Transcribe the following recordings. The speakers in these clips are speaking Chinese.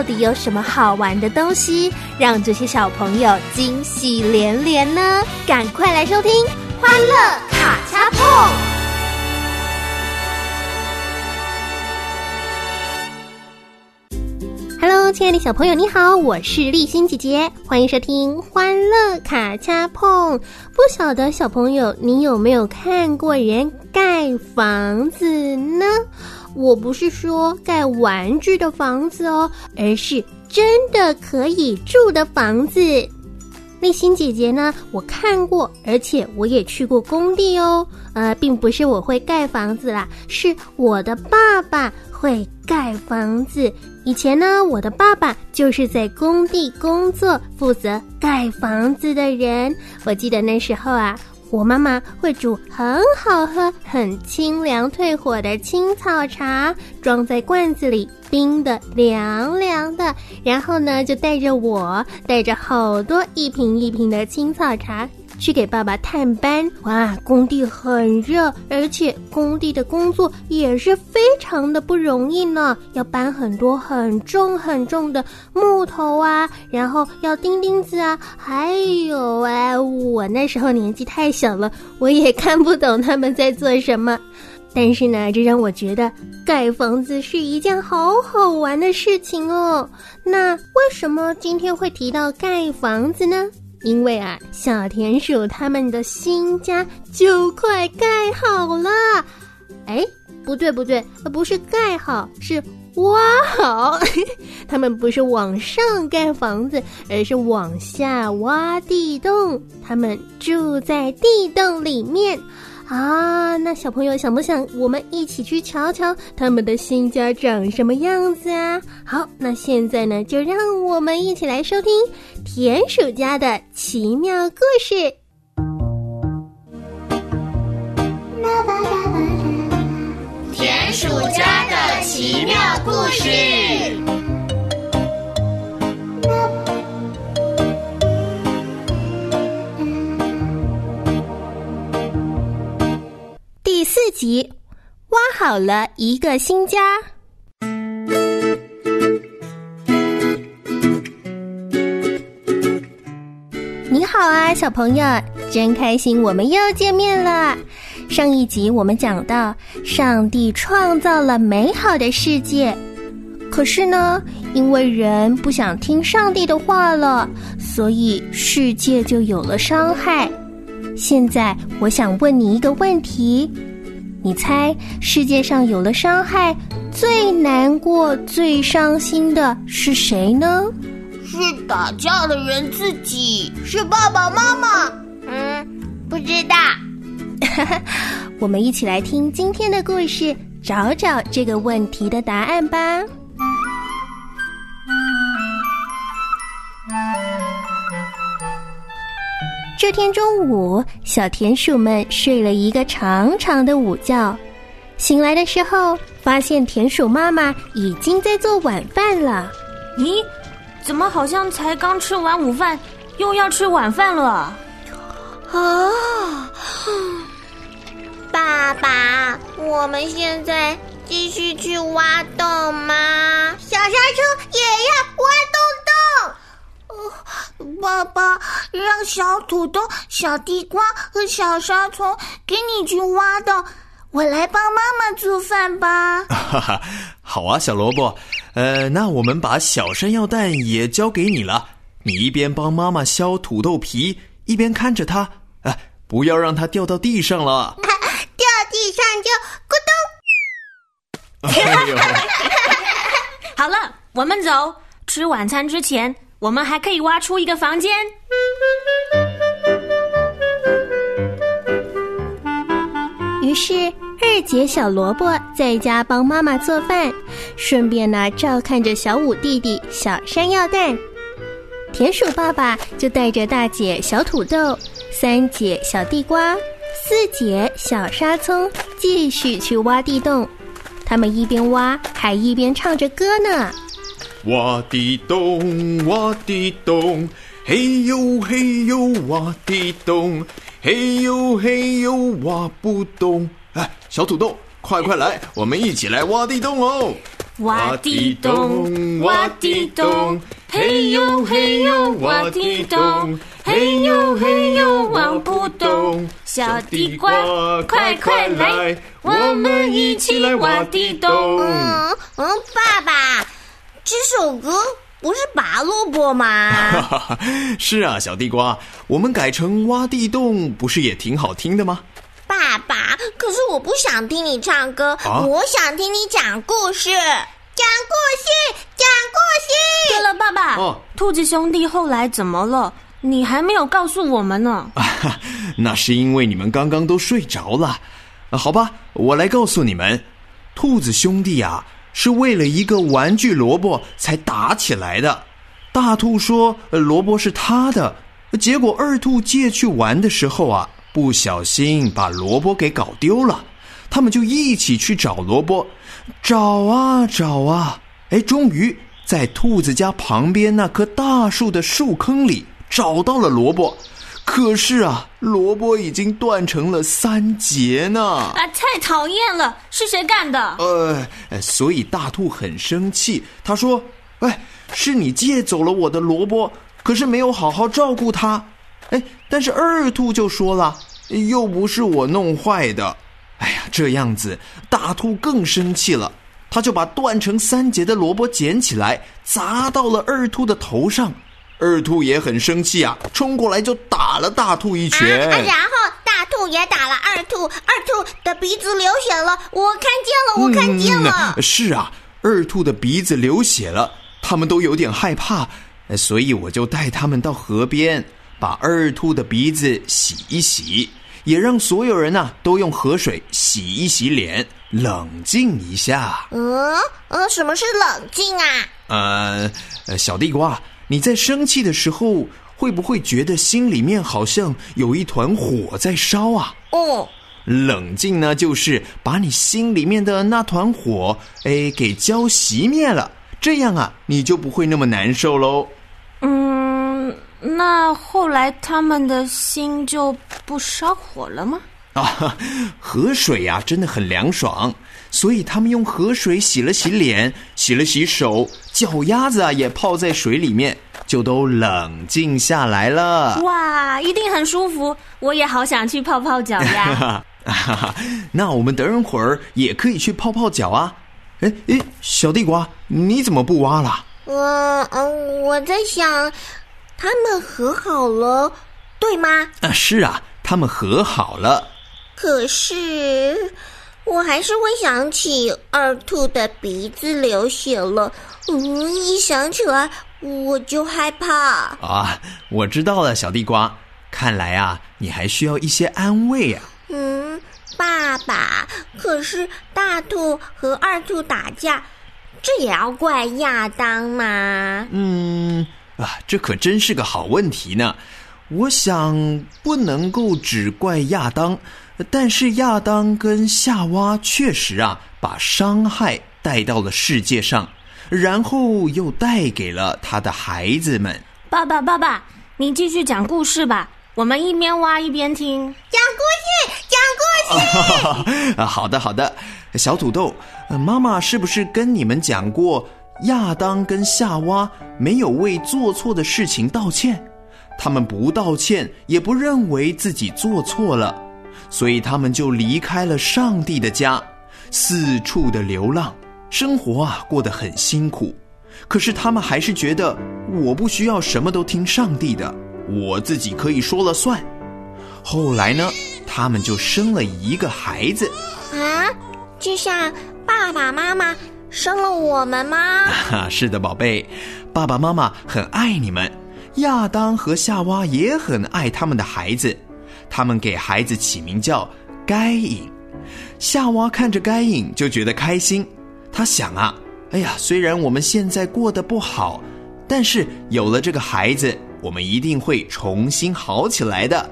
到底有什么好玩的东西，让这些小朋友惊喜连连呢？赶快来收听《欢乐卡恰碰》。Hello，亲爱的小朋友，你好，我是立新姐姐，欢迎收听《欢乐卡恰碰》。不晓得小朋友，你有没有看过人盖房子呢？我不是说盖玩具的房子哦，而是真的可以住的房子。立新姐姐呢，我看过，而且我也去过工地哦。呃，并不是我会盖房子啦，是我的爸爸会盖房子。以前呢，我的爸爸就是在工地工作，负责盖房子的人。我记得那时候啊。我妈妈会煮很好喝、很清凉退火的青草茶，装在罐子里，冰的凉凉的。然后呢，就带着我，带着好多一瓶一瓶的青草茶。去给爸爸探班哇！工地很热，而且工地的工作也是非常的不容易呢，要搬很多很重很重的木头啊，然后要钉钉子啊，还有哎，我那时候年纪太小了，我也看不懂他们在做什么。但是呢，这让我觉得盖房子是一件好好玩的事情哦。那为什么今天会提到盖房子呢？因为啊，小田鼠他们的新家就快盖好了。哎，不对不对，不是盖好，是挖好。他们不是往上盖房子，而是往下挖地洞。他们住在地洞里面。啊，那小朋友想不想我们一起去瞧瞧他们的新家长什么样子啊？好，那现在呢，就让我们一起来收听田鼠家的奇妙故事。田鼠家的奇妙故事。第四集，挖好了一个新家。你好啊，小朋友，真开心，我们又见面了。上一集我们讲到，上帝创造了美好的世界，可是呢，因为人不想听上帝的话了，所以世界就有了伤害。现在，我想问你一个问题。你猜世界上有了伤害，最难过、最伤心的是谁呢？是打架的人自己，是爸爸妈妈。嗯，不知道。我们一起来听今天的故事，找找这个问题的答案吧。这天中午，小田鼠们睡了一个长长的午觉。醒来的时候，发现田鼠妈妈已经在做晚饭了。咦，怎么好像才刚吃完午饭，又要吃晚饭了？啊！爸爸，我们现在继续去挖洞吗？小沙丘也要挖洞洞。爸爸，让小土豆、小地瓜和小沙虫给你去挖的，我来帮妈妈做饭吧。哈哈，好啊，小萝卜。呃，那我们把小山药蛋也交给你了，你一边帮妈妈削土豆皮，一边看着它。哎，不要让它掉到地上了。掉地上就咕咚。好了，我们走。吃晚餐之前，我们还可以挖出一个房间。于是二姐小萝卜在家帮妈妈做饭，顺便呢照看着小五弟弟小山药蛋。田鼠爸爸就带着大姐小土豆、三姐小地瓜、四姐小沙葱继续去挖地洞。他们一边挖还一边唱着歌呢。挖地洞，挖地洞，嘿呦嘿呦，挖地洞，嘿呦嘿呦，挖不动。哎，小土豆，快快来，我们一起来挖地洞哦！挖地洞，挖地洞，嘿呦嘿呦，挖地洞，嘿呦嘿呦，挖不动。小地瓜，快快来，我们一起来挖地洞。嗯嗯，爸爸，这首歌不是拔萝卜吗？是啊，小地瓜，我们改成挖地洞，不是也挺好听的吗？爸爸，可是我不想听你唱歌，啊我想听你讲故事。讲故事，讲故事。对了，爸爸，哦兔子兄弟后来怎么了？你还没有告诉我们呢。那是因为你们刚刚都睡着了。啊好吧，我来告诉你们，兔子兄弟啊，是为了一个玩具萝卜才打起来的。大兔说萝卜是他的，结果二兔借去玩的时候啊，不小心把萝卜给搞丢了。他们就一起去找萝卜，找啊找啊，哎，终于在兔子家旁边那棵大树的树坑里找到了萝卜。可是啊，萝卜已经断成了三节呢。啊，太讨厌了！是谁干的？呃，呃所以大兔很生气，他说：“哎，是你借走了我的萝卜，可是没有好好照顾它。”哎，但是二兔就说了：“又不是我弄坏的。”哎呀，这样子，大兔更生气了，他就把断成三节的萝卜捡起来，砸到了二兔的头上。二兔也很生气啊，冲过来就打了大兔一拳。啊，然后大兔也打了二兔，二兔的鼻子流血了，我看见了，我看见了。嗯是啊，二兔的鼻子流血了，他们都有点害怕，呃所以我就带他们到河边，把二兔的鼻子洗一洗，也让所有人呐、都用河水洗一洗脸，冷静一下。嗯嗯，什么是冷静啊？呃，呃小地瓜，你在生气的时候，会不会觉得心里面好像有一团火在烧啊？哦，冷静呢，就是把你心里面的那团火，哎，给浇熄灭了。这样啊，你就不会那么难受喽。嗯，那后来他们的心就不烧火了吗？啊，河水呀、真的很凉爽，所以他们用河水洗了洗脸，洗了洗手，脚丫子啊也泡在水里面，就都冷静下来了。哇，一定很舒服！我也好想去泡泡脚呀。哈哈，那我们等会儿也可以去泡泡脚啊。哎哎，小地瓜，你怎么不挖了？嗯嗯，我在想，他们和好了，对吗？啊，是啊，他们和好了。可是，我还是会想起二兔的鼻子流血了。嗯，一想起来我就害怕。啊，我知道了，小地瓜。看来啊，你还需要一些安慰啊。嗯，爸爸，可是大兔和二兔打架，这也要怪亚当吗？嗯啊，这可真是个好问题呢。我想不能够只怪亚当，但是亚当跟夏娃确实啊，把伤害带到了世界上，然后又带给了他的孩子们。爸爸，爸爸，你继续讲故事吧，我们一边挖一边听。讲故事，讲故事。啊，好的好的，小土豆，呃妈妈是不是跟你们讲过，亚当跟夏娃没有为做错的事情道歉？他们不道歉，也不认为自己做错了，所以他们就离开了上帝的家，四处的流浪，生活啊过得很辛苦。可是他们还是觉得，我不需要什么都听上帝的，我自己可以说了算。后来呢，他们就生了一个孩子。啊，就像爸爸妈妈生了我们吗？哈，是的，宝贝，爸爸妈妈很爱你们。亚当和夏娃也很爱他们的孩子，他们给孩子起名叫该隐。夏娃看着该隐就觉得开心，他想啊，哎呀，虽然我们现在过得不好，但是有了这个孩子，我们一定会重新好起来的。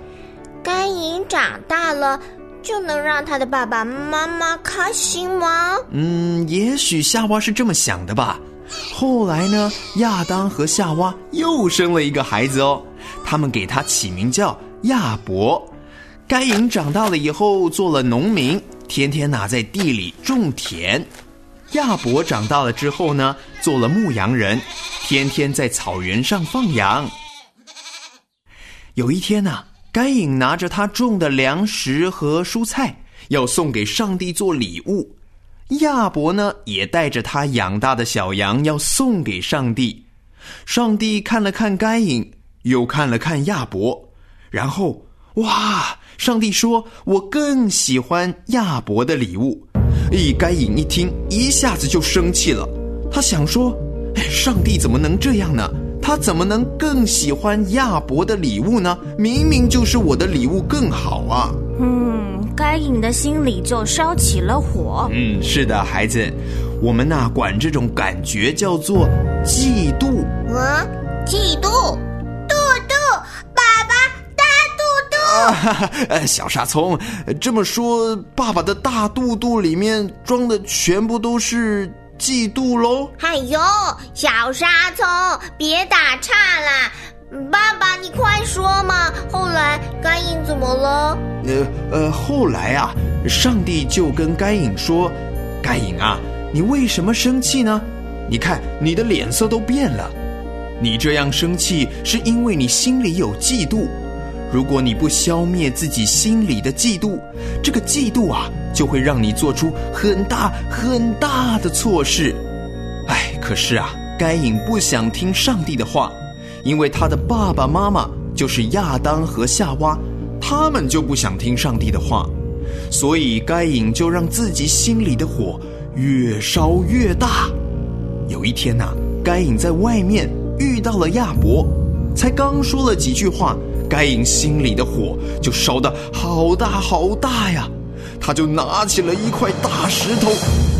该隐长大了，就能让他的爸爸妈妈开心吗？嗯，也许夏娃是这么想的吧。后来呢，亚当和夏娃又生了一个孩子哦，他们给他起名叫亚伯。该隐长大了以后做了农民，天天呐在地里种田。亚伯长大了之后呢，做了牧羊人，天天在草原上放羊。有一天呐，该隐拿着他种的粮食和蔬菜，要送给上帝做礼物。亚伯呢，也带着他养大的小羊要送给上帝。上帝看了看该隐，又看了看亚伯，然后，哇！上帝说：“我更喜欢亚伯的礼物。”咦，该隐一听，一下子就生气了。他想说：“上帝怎么能这样呢？他怎么能更喜欢亚伯的礼物呢？明明就是我的礼物更好啊！”嗯，该隐的心里就烧起了火。嗯，是的，孩子，我们呐管这种感觉叫做嫉妒。嗯，嫉妒，肚肚，爸爸大肚肚。小沙葱，这么说，爸爸的大肚肚里面装的全部都是嫉妒喽？哎呦，小沙葱，别打岔啦！爸爸，你快说嘛！后来该隐怎么了？呃呃，后来啊，上帝就跟该隐说：“该隐啊，你为什么生气呢？你看你的脸色都变了。你这样生气是因为你心里有嫉妒。如果你不消灭自己心里的嫉妒，这个嫉妒啊，就会让你做出很大很大的错事。哎，可是啊，该隐不想听上帝的话。”因为他的爸爸妈妈就是亚当和夏娃，他们就不想听上帝的话，所以该隐就让自己心里的火越烧越大。有一天呐，该隐在外面遇到了亚伯，才刚说了几句话，该隐心里的火就烧得好大好大呀，他就拿起了一块大石头，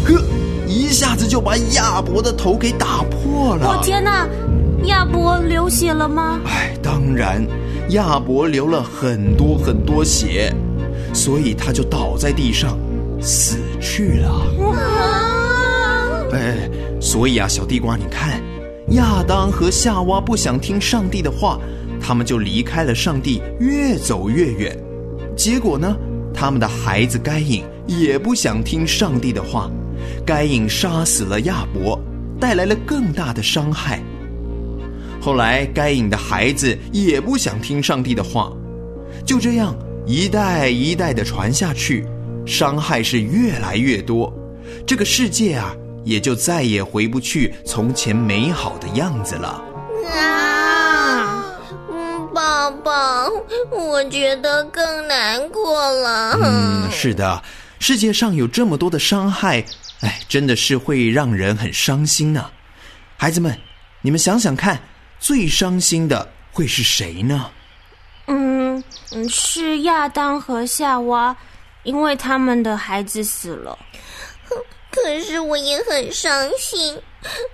呵，一下子就把亚伯的头给打破了。我天哪！亚伯流血了吗？哎，当然，亚伯流了很多很多血，所以他就倒在地上，死去了。哎，所以啊，小地瓜，你看，亚当和夏娃不想听上帝的话，他们就离开了上帝，越走越远。结果呢，他们的孩子该隐也不想听上帝的话，该隐杀死了亚伯，带来了更大的伤害。后来，该隐的孩子也不想听上帝的话，就这样一代一代的传下去，伤害是越来越多，这个世界啊，也就再也回不去从前美好的样子了。嗯，爸爸，我觉得更难过了。嗯，是的，世界上有这么多的伤害，哎，真的是会让人很伤心呢。孩子们，你们想想看。最伤心的会是谁呢？嗯，是亚当和夏娃，因为他们的孩子死了。可是我也很伤心，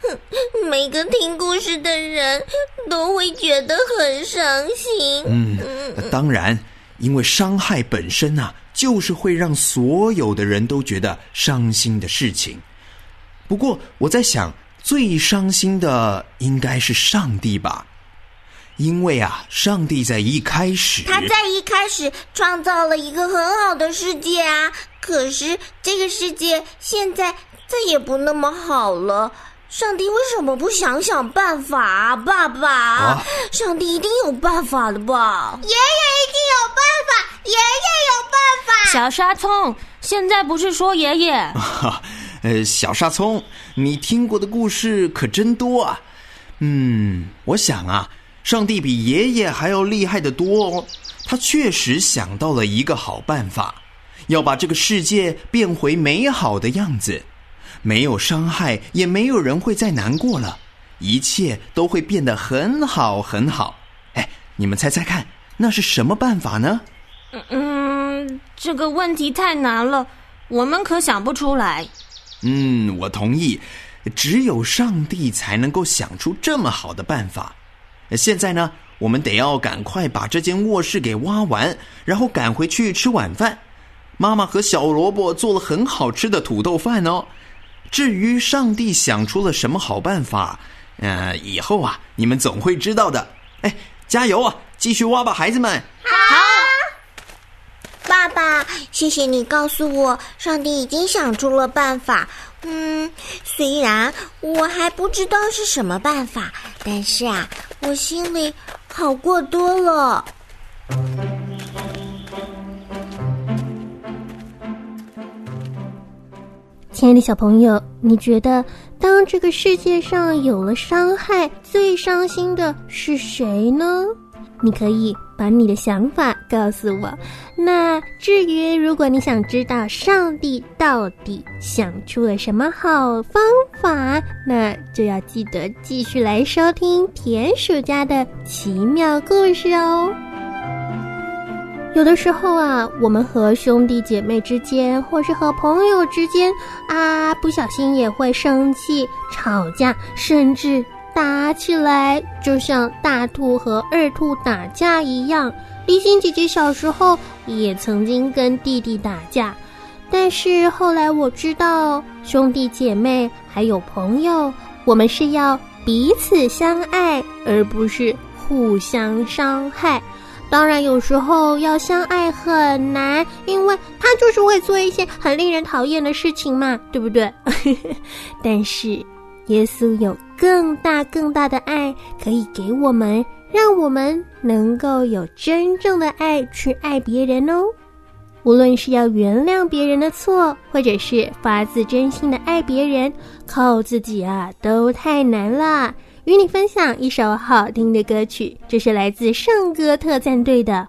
每个听故事的人都会觉得很伤心。嗯，当然，因为伤害本身啊，就是会让所有的人都觉得伤心的事情。不过我在想。最伤心的应该是上帝吧，因为啊，上帝在一开始，他在一开始创造了一个很好的世界啊。可是这个世界现在再也不那么好了。上帝为什么不想想办法啊，爸爸？上帝一定有办法的吧？爷爷一定有办法，爷爷有办法。小沙葱，现在不是说爷爷？呃，小沙葱，你听过的故事可真多啊。嗯，我想啊，上帝比爷爷还要厉害的多哦。他确实想到了一个好办法，要把这个世界变回美好的样子，没有伤害，也没有人会再难过了，一切都会变得很好很好。哎，你们猜猜看，那是什么办法呢？嗯，这个问题太难了，我们可想不出来。嗯，我同意，只有上帝才能够想出这么好的办法。现在呢，我们得要赶快把这间卧室给挖完，然后赶回去吃晚饭。妈妈和小萝卜做了很好吃的土豆饭哦。至于上帝想出了什么好办法，呃，以后啊，你们总会知道的。哎，加油啊，继续挖吧，孩子们。好。爸爸，谢谢你告诉我，上帝已经想出了办法。嗯，虽然我还不知道是什么办法，但是啊，我心里好过多了。亲爱的小朋友，你觉得当这个世界上有了伤害，最伤心的是谁呢？你可以把你的想法告诉我。那至于如果你想知道上帝到底想出了什么好方法，那就要记得继续来收听田鼠家的奇妙故事哦。有的时候啊，我们和兄弟姐妹之间，或是和朋友之间啊，不小心也会生气、吵架，甚至。打起来就像大兔和二兔打架一样。丽心姐姐小时候也曾经跟弟弟打架，但是后来我知道，兄弟姐妹还有朋友，我们是要彼此相爱，而不是互相伤害。当然，有时候要相爱很难，因为他就是会做一些很令人讨厌的事情嘛，对不对？但是。耶稣有更大更大的爱可以给我们，让我们能够有真正的爱去爱别人哦。无论是要原谅别人的错，或者是发自真心的爱别人，靠自己啊都太难了。与你分享一首好听的歌曲，这是来自圣歌特战队的《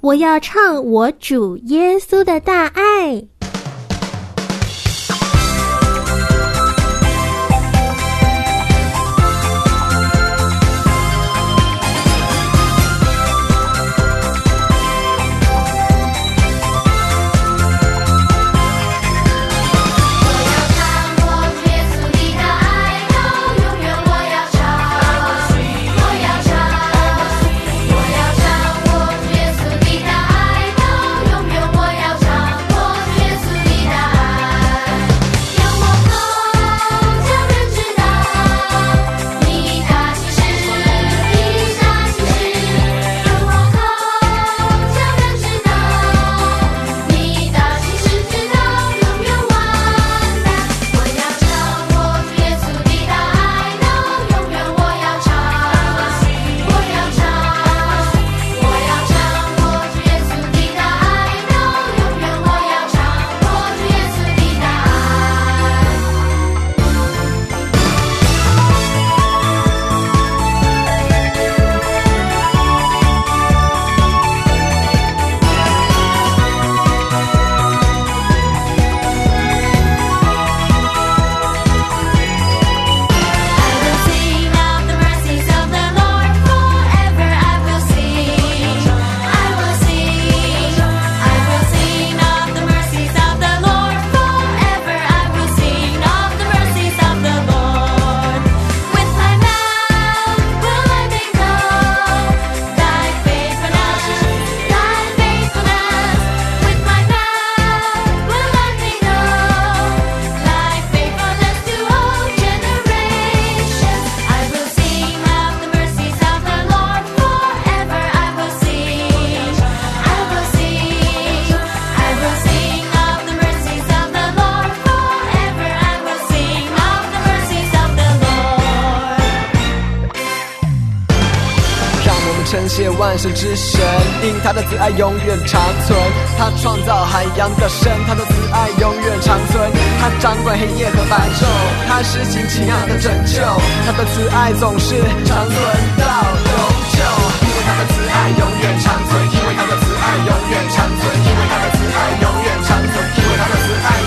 我要唱我主耶稣的大爱》。神之神，因他的慈爱永远长存。他创造海洋的神，他的慈爱永远长存。他掌管黑夜和白昼，他施行奇妙的拯救，他的慈爱总是长存到永久。因为他的慈爱永远长存，因为他的慈爱永远长存，因为他的慈爱永远长存，因为他的慈爱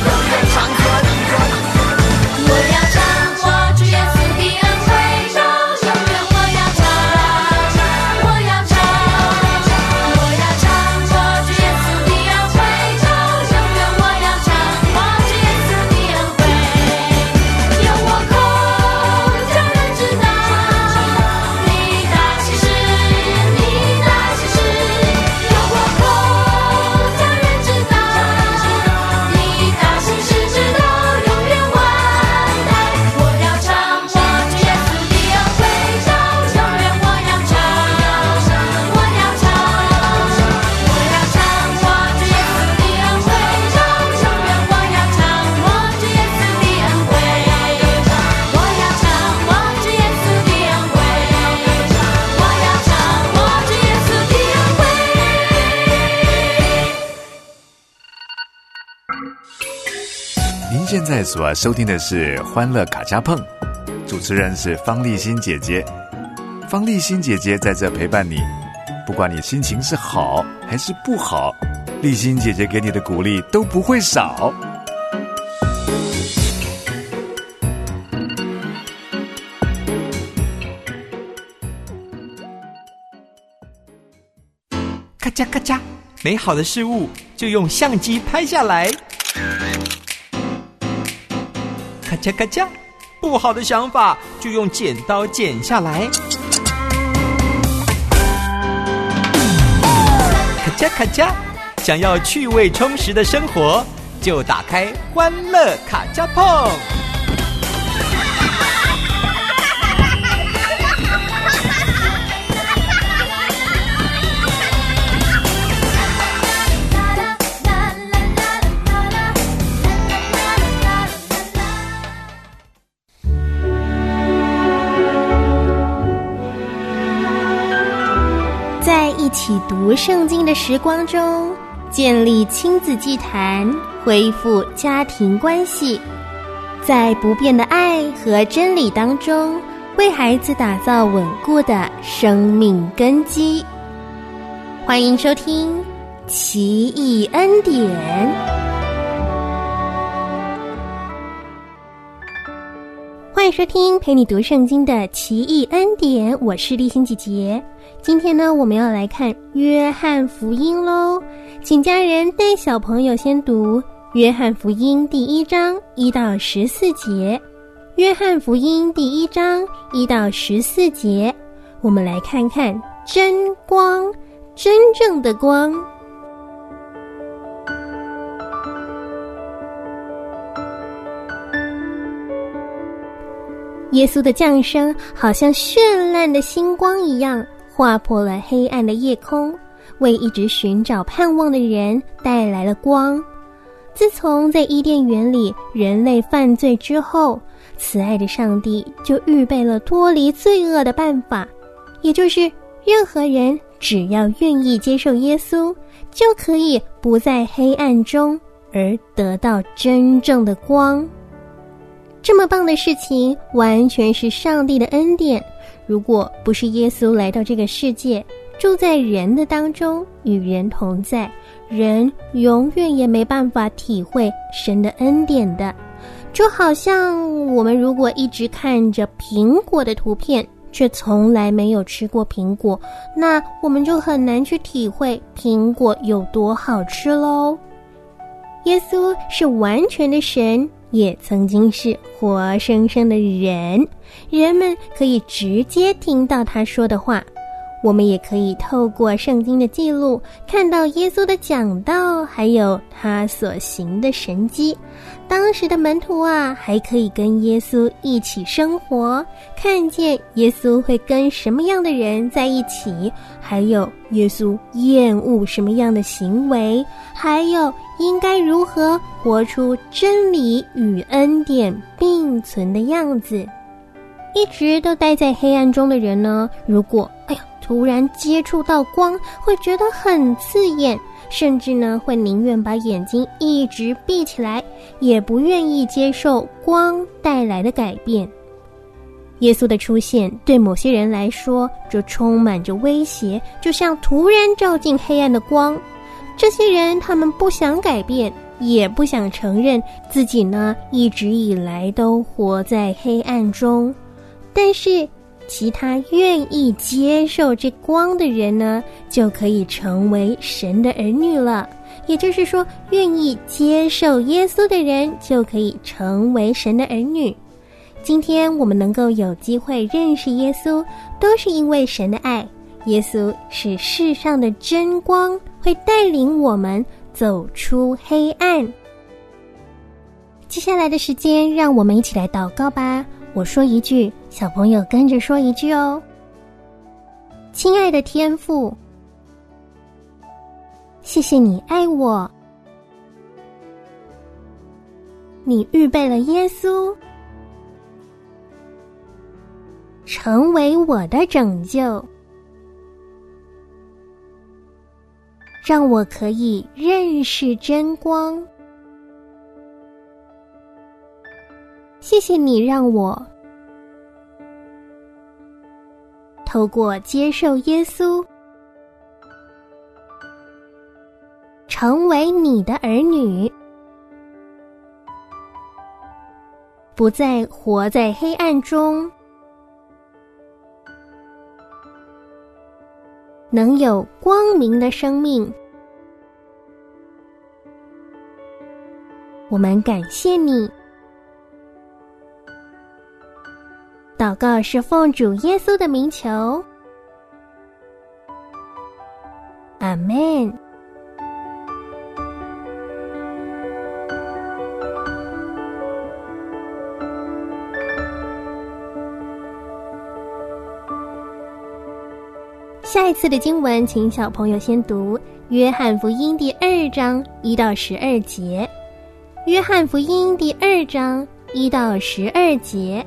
所收听的是《欢乐卡加碰》，主持人是方丽欣姐姐。方丽欣姐姐在这陪伴你，不管你心情是好还是不好，丽欣姐姐给你的鼓励都不会少。咔嚓咔嚓，美好的事物就用相机拍下来。嚓咔嚓，不好的想法就用剪刀剪下来。咔嚓咔嚓，想要趣味充实的生活，就打开欢乐卡加碰。起读圣经的时光中，建立亲子祭坛，恢复家庭关系，在不变的爱和真理当中，为孩子打造稳固的生命根基。欢迎收听《奇异恩典》。收听陪你读圣经的奇异恩典，我是丽欣姐姐。今天呢，我们要来看约翰福音喽，请家人带小朋友先读约翰福音第一章一到十四节。约翰福音第一章一到十四节，我们来看看真光，真正的光。耶稣的降生好像绚烂的星光一样，划破了黑暗的夜空，为一直寻找盼望的人带来了光。自从在伊甸园里人类犯罪之后，慈爱的上帝就预备了脱离罪恶的办法，也就是任何人只要愿意接受耶稣，就可以不在黑暗中，而得到真正的光。这么棒的事情，完全是上帝的恩典。如果不是耶稣来到这个世界，住在人的当中，与人同在，人永远也没办法体会神的恩典的。就好像我们如果一直看着苹果的图片，却从来没有吃过苹果，那我们就很难去体会苹果有多好吃喽。耶稣是完全的神。也曾经是活生生的人，人们可以直接听到他说的话。我们也可以透过圣经的记录，看到耶稣的讲道，还有他所行的神迹。当时的门徒啊，还可以跟耶稣一起生活，看见耶稣会跟什么样的人在一起，还有耶稣厌恶什么样的行为，还有应该如何活出真理与恩典并存的样子。一直都待在黑暗中的人呢，如果哎呀突然接触到光，会觉得很刺眼，甚至呢会宁愿把眼睛一直闭起来，也不愿意接受光带来的改变。耶稣的出现对某些人来说，就充满着威胁，就像突然照进黑暗的光。这些人他们不想改变，也不想承认自己呢一直以来都活在黑暗中。但是，其他愿意接受这光的人呢，就可以成为神的儿女了。也就是说，愿意接受耶稣的人就可以成为神的儿女。今天我们能够有机会认识耶稣，都是因为神的爱。耶稣是世上的真光，会带领我们走出黑暗。接下来的时间，让我们一起来祷告吧。我说一句，小朋友跟着说一句哦。亲爱的天父，谢谢你爱我，你预备了耶稣，成为我的拯救，让我可以认识真光。谢谢你让我透过接受耶稣，成为你的儿女，不再活在黑暗中，能有光明的生命。我们感谢你。祷告是奉主耶稣的名求，阿门。这次的经文，请小朋友先读《约翰福音》第二章一到十二节，《约翰福音》第二章一到十二节。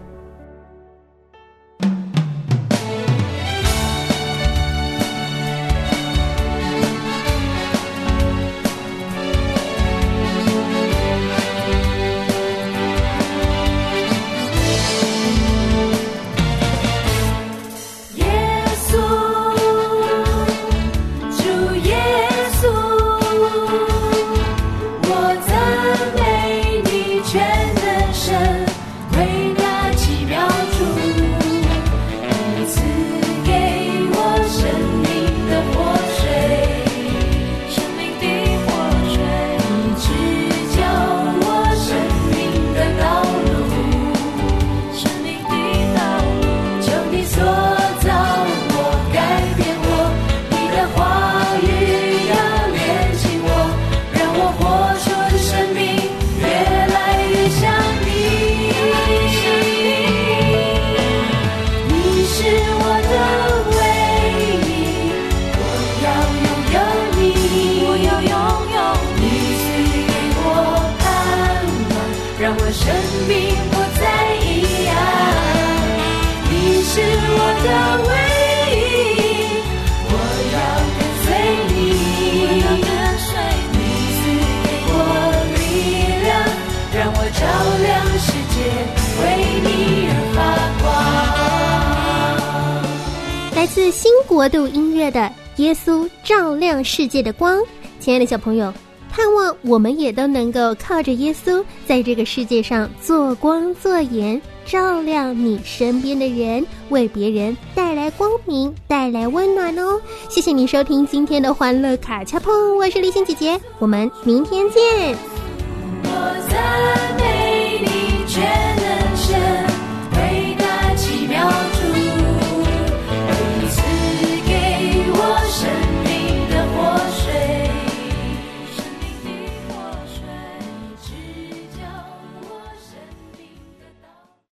国度音乐的《耶稣照亮世界的光》，亲爱的小朋友，盼望我们也都能够靠着耶稣，在这个世界上做光做盐，照亮你身边的人，为别人带来光明，带来温暖哦。谢谢你收听今天的欢乐卡恰碰，我是立心姐姐，我们明天见。我在。